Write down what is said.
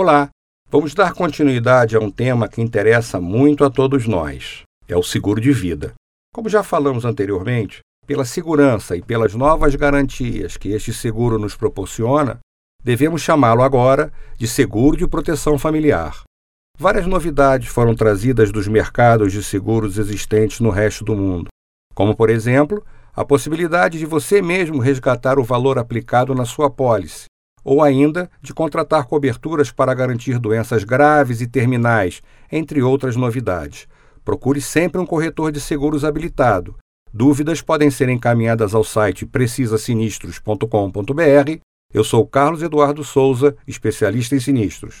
Olá, vamos dar continuidade a um tema que interessa muito a todos nós: é o seguro de vida. Como já falamos anteriormente, pela segurança e pelas novas garantias que este seguro nos proporciona, devemos chamá-lo agora de seguro de proteção familiar. Várias novidades foram trazidas dos mercados de seguros existentes no resto do mundo, como, por exemplo, a possibilidade de você mesmo resgatar o valor aplicado na sua pólice, ou ainda de contratar coberturas para garantir doenças graves e terminais, entre outras novidades. Procure sempre um corretor de seguros habilitado. Dúvidas podem ser encaminhadas ao site precisasinistros.com.br. Eu sou Carlos Eduardo Souza, especialista em sinistros.